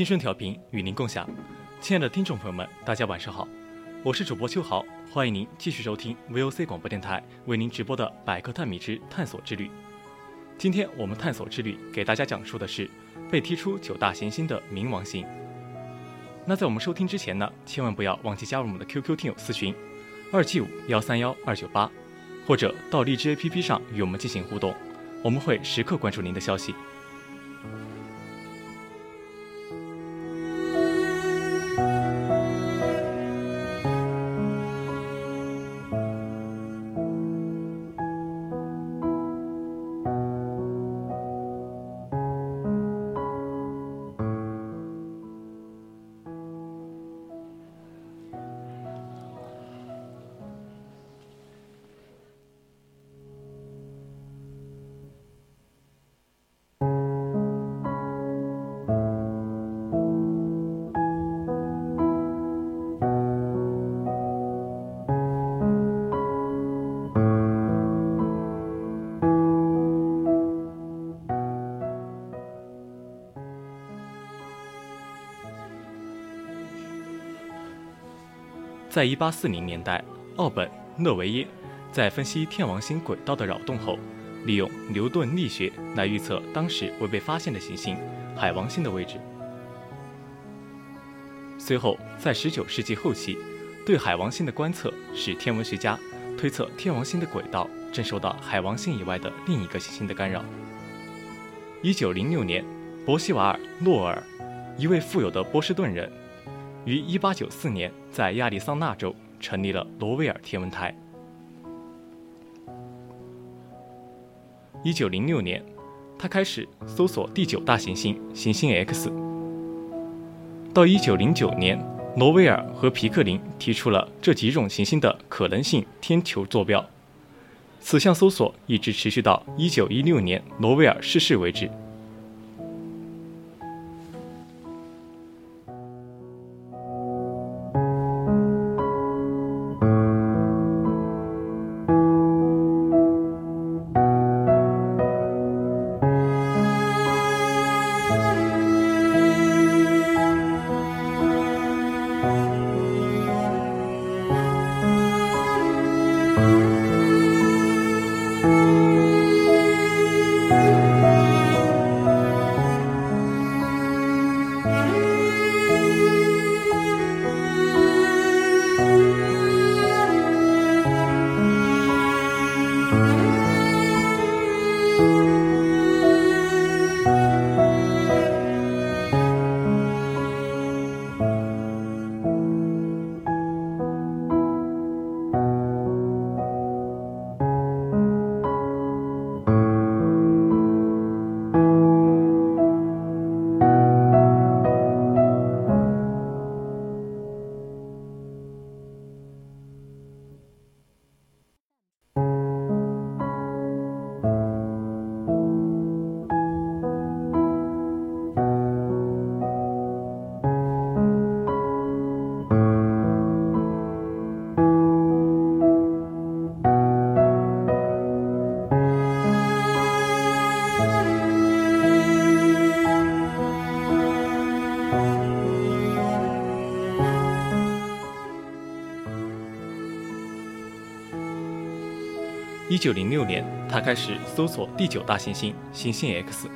青春调频与您共享，亲爱的听众朋友们，大家晚上好，我是主播秋豪，欢迎您继续收听 VOC 广播电台为您直播的《百科探秘之探索之旅》。今天我们探索之旅给大家讲述的是被踢出九大行星的冥王星。那在我们收听之前呢，千万不要忘记加入我们的 QQ 听友私群二七五幺三幺二九八，或者到荔枝 APP 上与我们进行互动，我们会时刻关注您的消息。在一八四零年代，奥本·勒维耶在分析天王星轨道的扰动后，利用牛顿力学来预测当时未被发现的行星海王星的位置。随后，在十九世纪后期，对海王星的观测使天文学家推测天王星的轨道正受到海王星以外的另一个行星的干扰。一九零六年，伯希瓦尔·诺尔，一位富有的波士顿人。于1894年在亚利桑那州成立了罗威尔天文台。1906年，他开始搜索第九大行星行星 X。到1909年，罗威尔和皮克林提出了这几种行星的可能性天球坐标。此项搜索一直持续到1916年罗威尔逝世为止。九零六年，他开始搜索第九大行星行星 X。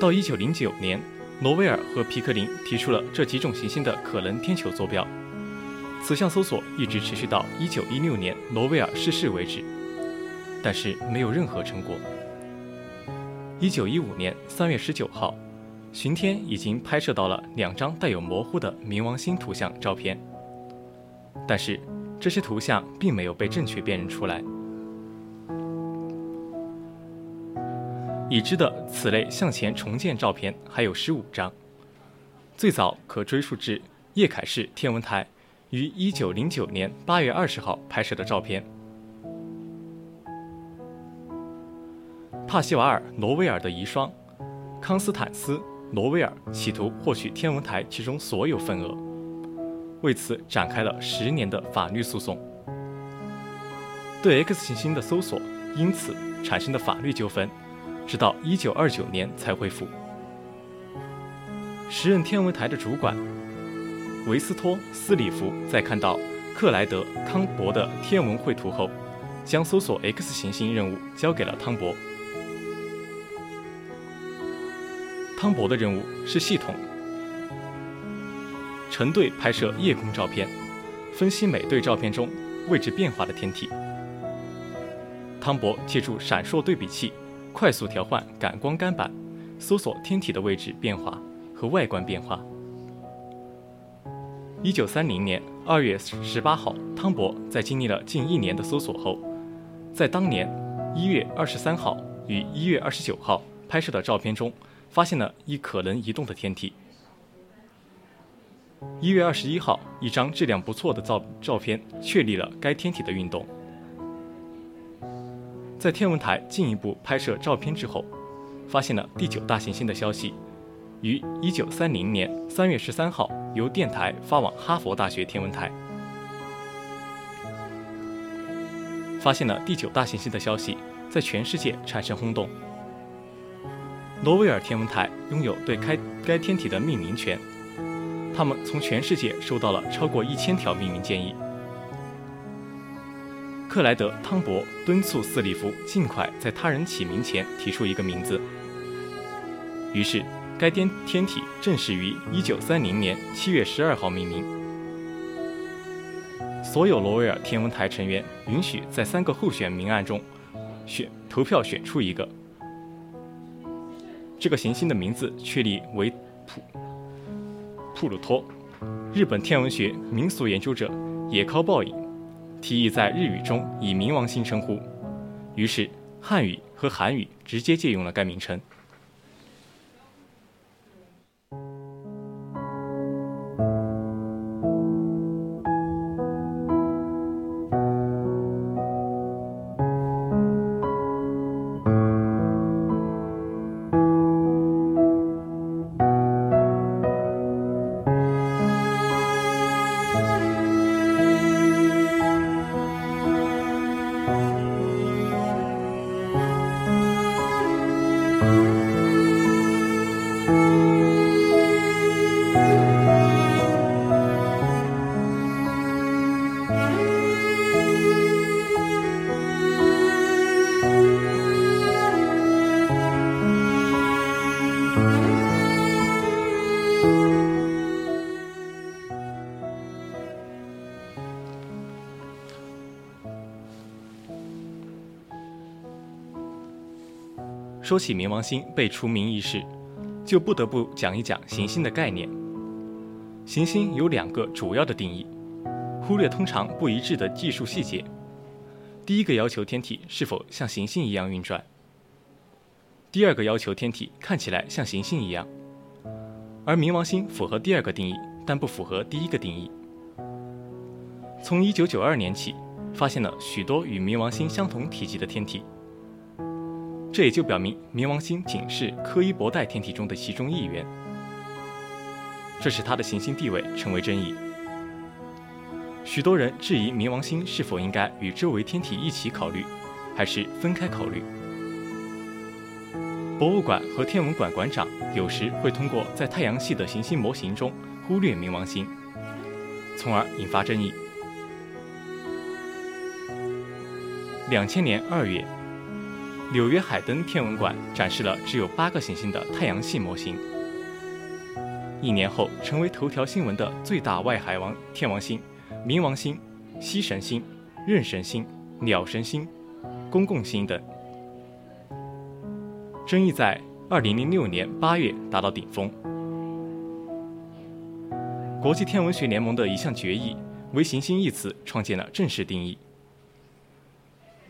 到一九零九年，罗威尔和皮克林提出了这几种行星的可能天球坐标。此项搜索一直持续到一九一六年罗威尔逝世为止，但是没有任何成果。一九一五年三月十九号，巡天已经拍摄到了两张带有模糊的冥王星图像照片，但是这些图像并没有被正确辨认出来。已知的此类向前重建照片还有十五张，最早可追溯至叶凯市天文台于一九零九年八月二十号拍摄的照片。帕西瓦尔·罗威尔的遗孀康斯坦斯·罗威尔企图获取天文台其中所有份额，为此展开了十年的法律诉讼，对 X 行星的搜索因此产生的法律纠纷。直到一九二九年才恢复。时任天文台的主管维斯托斯里夫在看到克莱德汤博的天文绘图后，将搜索 X 行星任务交给了汤博。汤博的任务是系统成对拍摄夜空照片，分析每对照片中位置变化的天体。汤博借助闪烁对比器。快速调换感光干板，搜索天体的位置变化和外观变化。一九三零年二月十八号，汤博在经历了近一年的搜索后，在当年一月二十三号与一月二十九号拍摄的照片中，发现了一可能移动的天体。一月二十一号，一张质量不错的照照片确立了该天体的运动。在天文台进一步拍摄照片之后，发现了第九大行星的消息，于一九三零年三月十三号由电台发往哈佛大学天文台。发现了第九大行星的消息在全世界产生轰动。罗威尔天文台拥有对该该天体的命名权，他们从全世界收到了超过一千条命名建议。克莱德·汤博敦促斯里夫尽快在他人起名前提出一个名字。于是，该天天体正式于1930年7月12号命名。所有罗威尔天文台成员允许在三个候选名案中选投票选出一个。这个行星的名字确立为普普鲁托。日本天文学民俗研究者野尻报影。提议在日语中以冥王星称呼，于是汉语和韩语直接借用了该名称。说起冥王星被除名一事，就不得不讲一讲行星的概念。行星有两个主要的定义，忽略通常不一致的技术细节。第一个要求天体是否像行星一样运转；第二个要求天体看起来像行星一样。而冥王星符合第二个定义，但不符合第一个定义。从1992年起，发现了许多与冥王星相同体积的天体。这也就表明冥王星仅是柯伊伯带天体中的其中一员，这使它的行星地位成为争议。许多人质疑冥王星是否应该与周围天体一起考虑，还是分开考虑。博物馆和天文馆馆长有时会通过在太阳系的行星模型中忽略冥王星，从而引发争议。两千年二月。纽约海登天文馆展示了只有八个行星的太阳系模型。一年后，成为头条新闻的最大外海王天王星——冥王星、西神星、壬神星、鸟神星、公共星等。争议在2006年8月达到顶峰。国际天文学联盟的一项决议为“行星”一词创建了正式定义。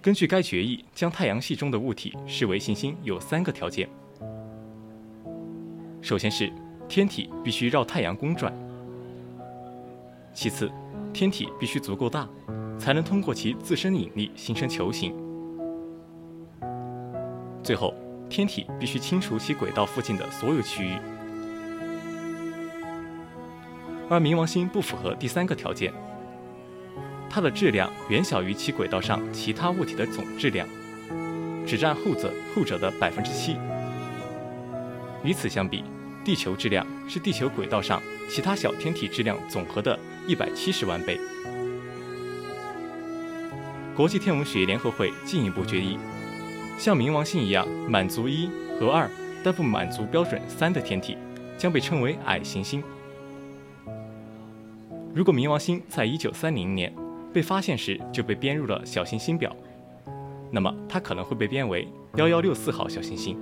根据该决议，将太阳系中的物体视为行星有三个条件：首先是天体必须绕太阳公转；其次，天体必须足够大，才能通过其自身引力形成球形；最后，天体必须清除其轨道附近的所有区域。而冥王星不符合第三个条件，它的质量远小于其轨道上其他物体的总质量，只占后者后者的百分之七。与此相比，地球质量是地球轨道上其他小天体质量总和的一百七十万倍。国际天文学联合会进一步决议，像冥王星一样满足一和二但不满足标准三的天体，将被称为矮行星。如果冥王星在一九三零年被发现时就被编入了小行星表，那么它可能会被编为幺幺六四号小行星。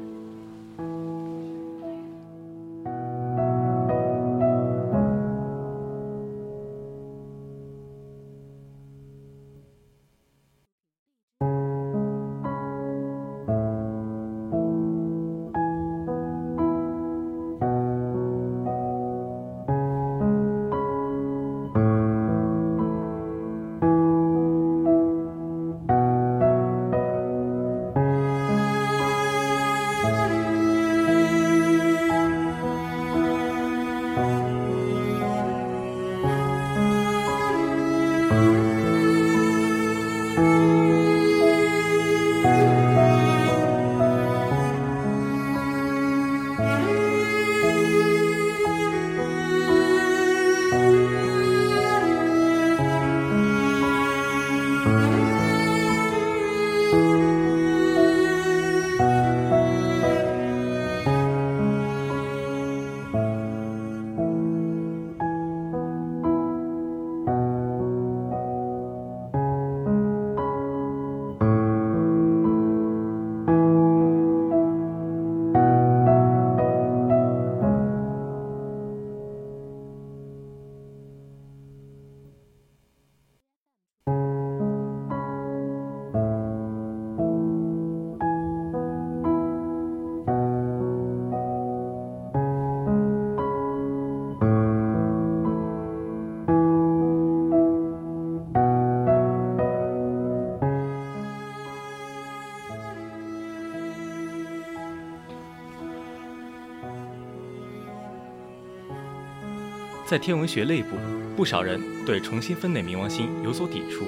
在天文学内部，不少人对重新分类冥王星有所抵触。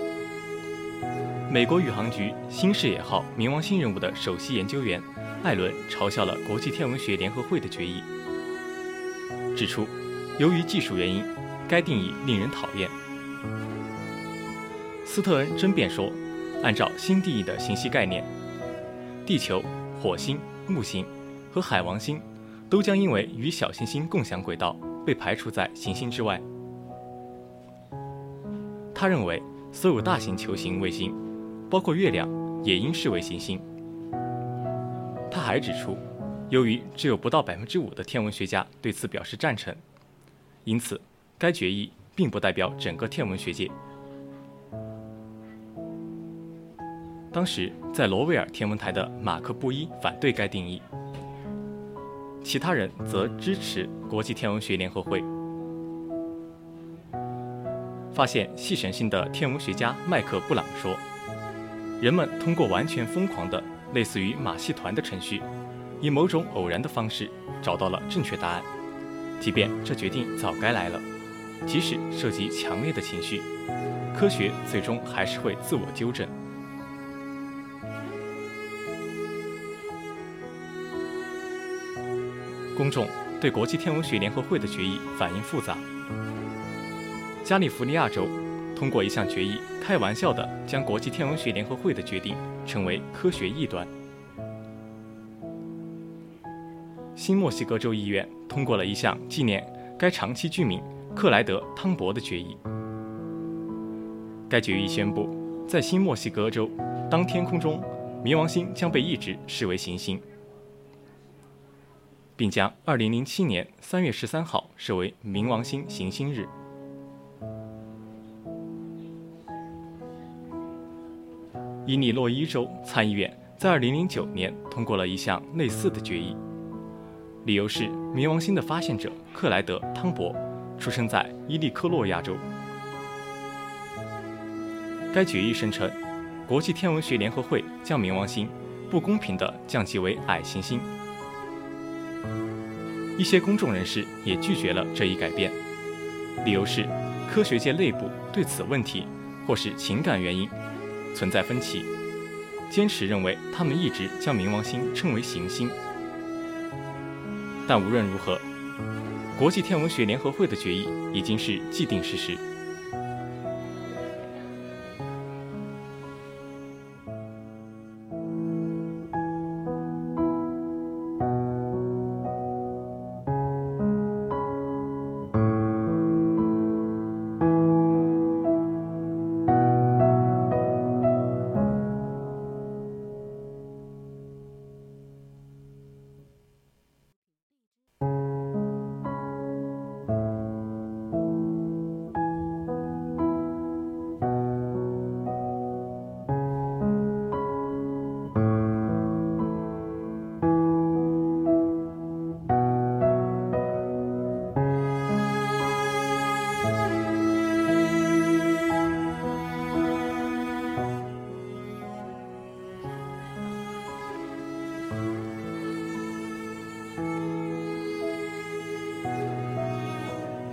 美国宇航局新视野号冥王星任务的首席研究员艾伦嘲笑了国际天文学联合会的决议，指出，由于技术原因，该定义令人讨厌。斯特恩争辩说，按照新定义的行星概念，地球、火星、木星和海王星都将因为与小行星共享轨道。被排除在行星之外。他认为，所有大型球形卫星，包括月亮，也应视为行星。他还指出，由于只有不到百分之五的天文学家对此表示赞成，因此该决议并不代表整个天文学界。当时在罗威尔天文台的马克·布伊反对该定义。其他人则支持国际天文学联合会。发现系神星的天文学家麦克布朗说：“人们通过完全疯狂的、类似于马戏团的程序，以某种偶然的方式找到了正确答案。即便这决定早该来了，即使涉及强烈的情绪，科学最终还是会自我纠正。”公众对国际天文学联合会的决议反应复杂。加利福尼亚州通过一项决议，开玩笑地将国际天文学联合会的决定称为科学异端。新墨西哥州议院通过了一项纪念该长期居民克莱德·汤博的决议。该决议宣布，在新墨西哥州，当天空中冥王星将被一直视为行星。并将2007年3月13号设为冥王星行星日。伊利诺伊州参议院在2009年通过了一项类似的决议，理由是冥王星的发现者克莱德·汤博出生在伊利科洛亚州。该决议声称，国际天文学联合会将冥王星不公平地降级为矮行星。一些公众人士也拒绝了这一改变，理由是科学界内部对此问题或是情感原因存在分歧，坚持认为他们一直将冥王星称为行星。但无论如何，国际天文学联合会的决议已经是既定事实。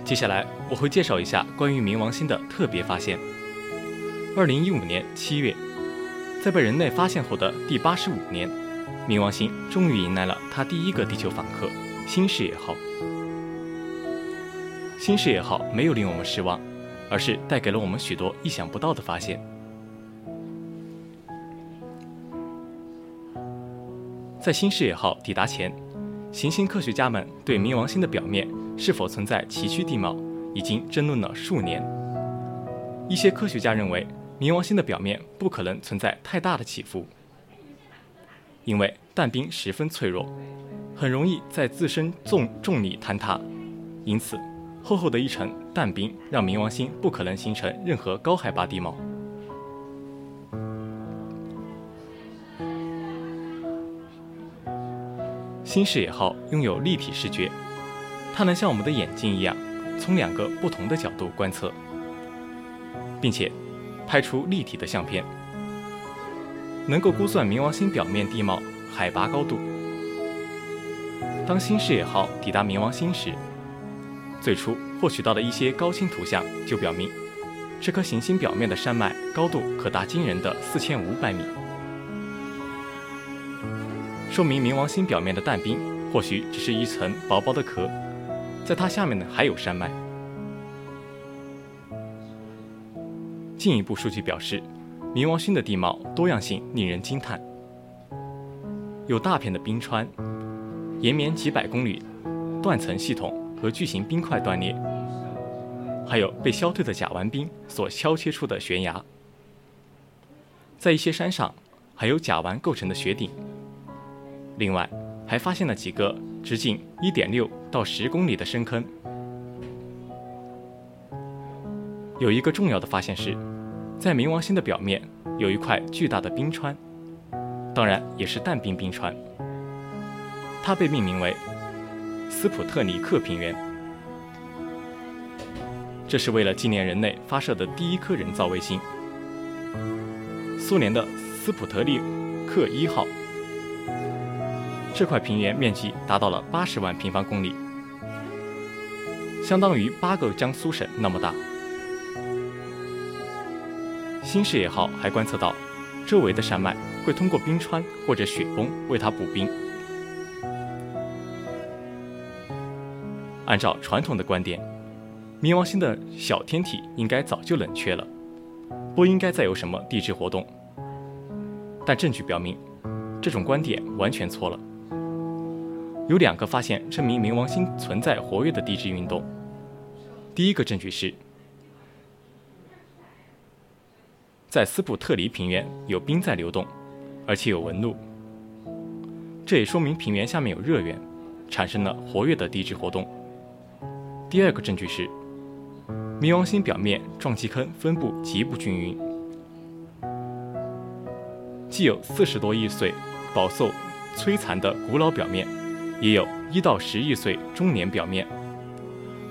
接下来我会介绍一下关于冥王星的特别发现。二零一五年七月，在被人类发现后的第八十五年，冥王星终于迎来了它第一个地球访客——新视野号。新视野号没有令我们失望，而是带给了我们许多意想不到的发现。在新视野号抵达前，行星科学家们对冥王星的表面是否存在崎岖地貌已经争论了数年。一些科学家认为，冥王星的表面不可能存在太大的起伏，因为氮冰十分脆弱，很容易在自身重重力坍塌。因此，厚厚的一层氮冰让冥王星不可能形成任何高海拔地貌。新视野号拥有立体视觉，它能像我们的眼睛一样，从两个不同的角度观测，并且拍出立体的相片，能够估算冥王星表面地貌、海拔高度。当新视野号抵达冥王星时，最初获取到的一些高清图像就表明，这颗行星表面的山脉高度可达惊人的四千五百米。说明冥王星表面的氮冰或许只是一层薄薄的壳，在它下面呢还有山脉。进一步数据表示，冥王星的地貌多样性令人惊叹，有大片的冰川，延绵几百公里断层系统和巨型冰块断裂，还有被消退的甲烷冰所削切出的悬崖，在一些山上还有甲烷构成的雪顶。另外，还发现了几个直径1.6到10公里的深坑。有一个重要的发现是，在冥王星的表面有一块巨大的冰川，当然也是氮冰冰川。它被命名为斯普特尼克平原，这是为了纪念人类发射的第一颗人造卫星——苏联的斯普特利克一号。这块平原面积达到了八十万平方公里，相当于八个江苏省那么大。新视野号还观测到，周围的山脉会通过冰川或者雪崩为它补冰。按照传统的观点，冥王星的小天体应该早就冷却了，不应该再有什么地质活动。但证据表明，这种观点完全错了。有两个发现证明冥王星存在活跃的地质运动。第一个证据是，在斯普特尼平原有冰在流动，而且有纹路，这也说明平原下面有热源，产生了活跃的地质活动。第二个证据是，冥王星表面撞击坑分布极不均匀，既有四十多亿岁饱受摧残的古老表面，也有一到十亿岁中年表面，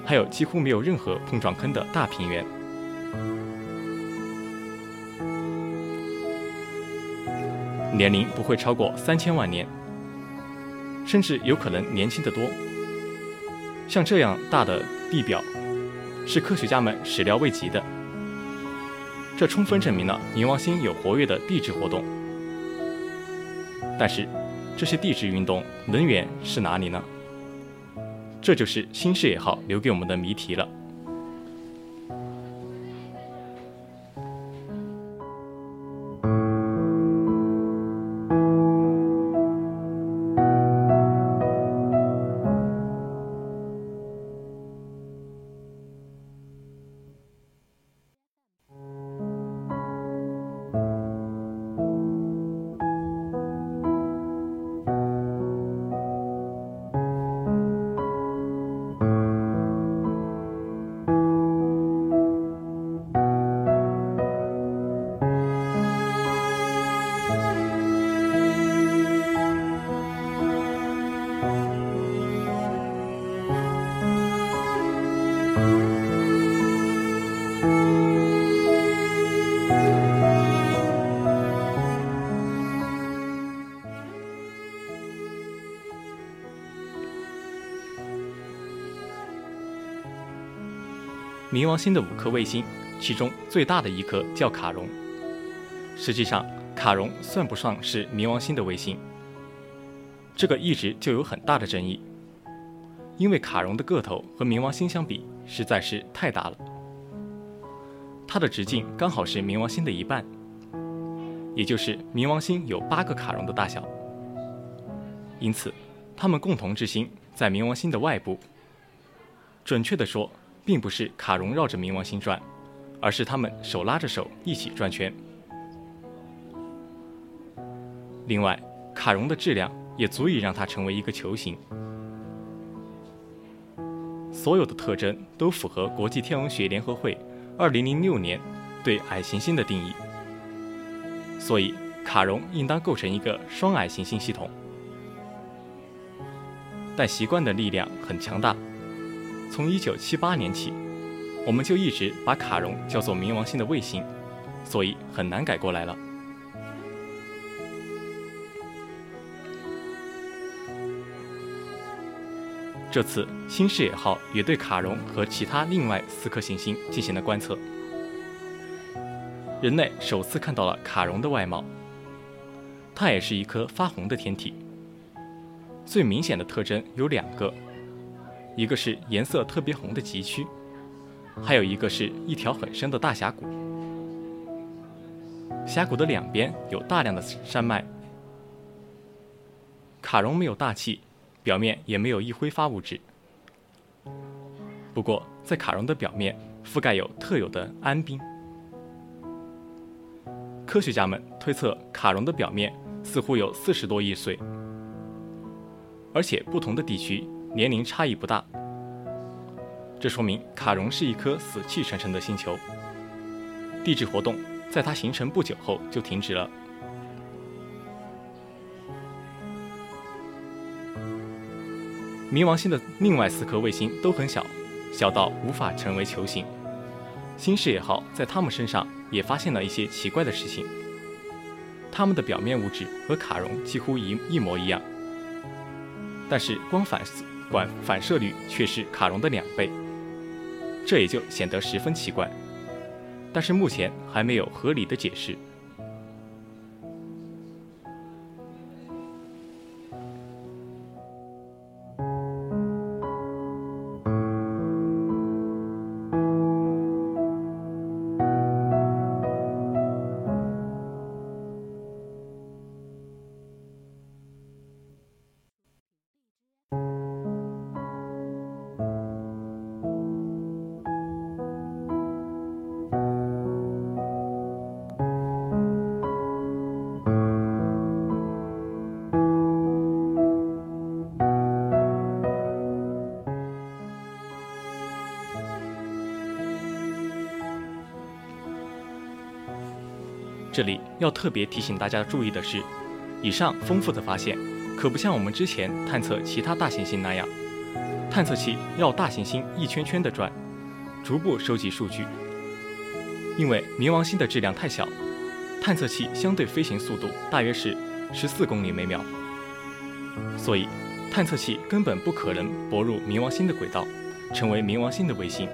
还有几乎没有任何碰撞坑的大平原。年龄不会超过三千万年，甚至有可能年轻得多。像这样大的地表，是科学家们始料未及的。这充分证明了冥王星有活跃的地质活动。但是，这些地质运动能源是哪里呢？这就是新视野号留给我们的谜题了。冥王星的五颗卫星，其中最大的一颗叫卡戎。实际上，卡戎算不上是冥王星的卫星。这个一直就有很大的争议，因为卡戎的个头和冥王星相比实在是太大了。它的直径刚好是冥王星的一半，也就是冥王星有八个卡戎的大小。因此，它们共同之星在冥王星的外部。准确地说，并不是卡戎绕着冥王星转，而是他们手拉着手一起转圈。另外，卡戎的质量也足以让它成为一个球形。所有的特征都符合国际天文学联合会2006年对矮行星的定义，所以卡戎应当构成一个双矮行星系统。但习惯的力量很强大。从一九七八年起，我们就一直把卡戎叫做冥王星的卫星，所以很难改过来了。这次新视野号也对卡戎和其他另外四颗行星进行了观测，人类首次看到了卡戎的外貌。它也是一颗发红的天体，最明显的特征有两个。一个是颜色特别红的极区，还有一个是一条很深的大峡谷。峡谷的两边有大量的山脉。卡戎没有大气，表面也没有易挥发物质。不过，在卡戎的表面覆盖有特有的氨冰。科学家们推测，卡戎的表面似乎有四十多亿岁，而且不同的地区。年龄差异不大，这说明卡戎是一颗死气沉沉的星球。地质活动在它形成不久后就停止了。冥王星的另外四颗卫星都很小，小到无法成为球形。新视野号在它们身上也发现了一些奇怪的事情。它们的表面物质和卡戎几乎一一模一样，但是光反管反射率却是卡戎的两倍，这也就显得十分奇怪。但是目前还没有合理的解释。这里要特别提醒大家注意的是，以上丰富的发现可不像我们之前探测其他大行星那样，探测器绕大行星一圈圈的转，逐步收集数据。因为冥王星的质量太小，探测器相对飞行速度大约是十四公里每秒，所以探测器根本不可能泊入冥王星的轨道，成为冥王星的卫星。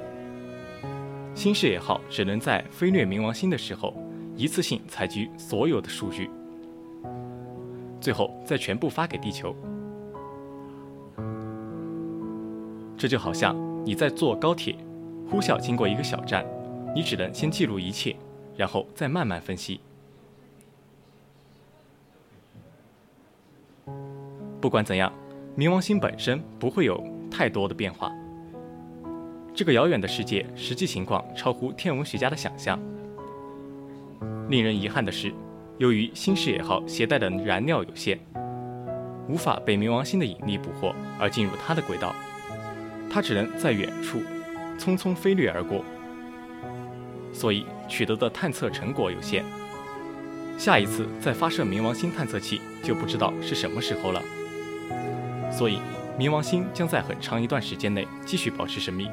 新视野号只能在飞掠冥王星的时候，一次性采集所有的数据，最后再全部发给地球。这就好像你在坐高铁，呼啸经过一个小站。你只能先记录一切，然后再慢慢分析。不管怎样，冥王星本身不会有太多的变化。这个遥远的世界实际情况超乎天文学家的想象。令人遗憾的是，由于新视野号携带的燃料有限，无法被冥王星的引力捕获而进入它的轨道，它只能在远处匆匆飞掠而过。所以取得的探测成果有限，下一次再发射冥王星探测器就不知道是什么时候了。所以，冥王星将在很长一段时间内继续保持神秘。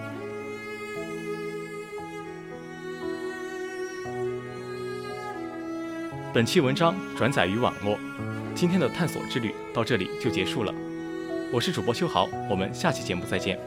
本期文章转载于网络，今天的探索之旅到这里就结束了。我是主播秋豪，我们下期节目再见。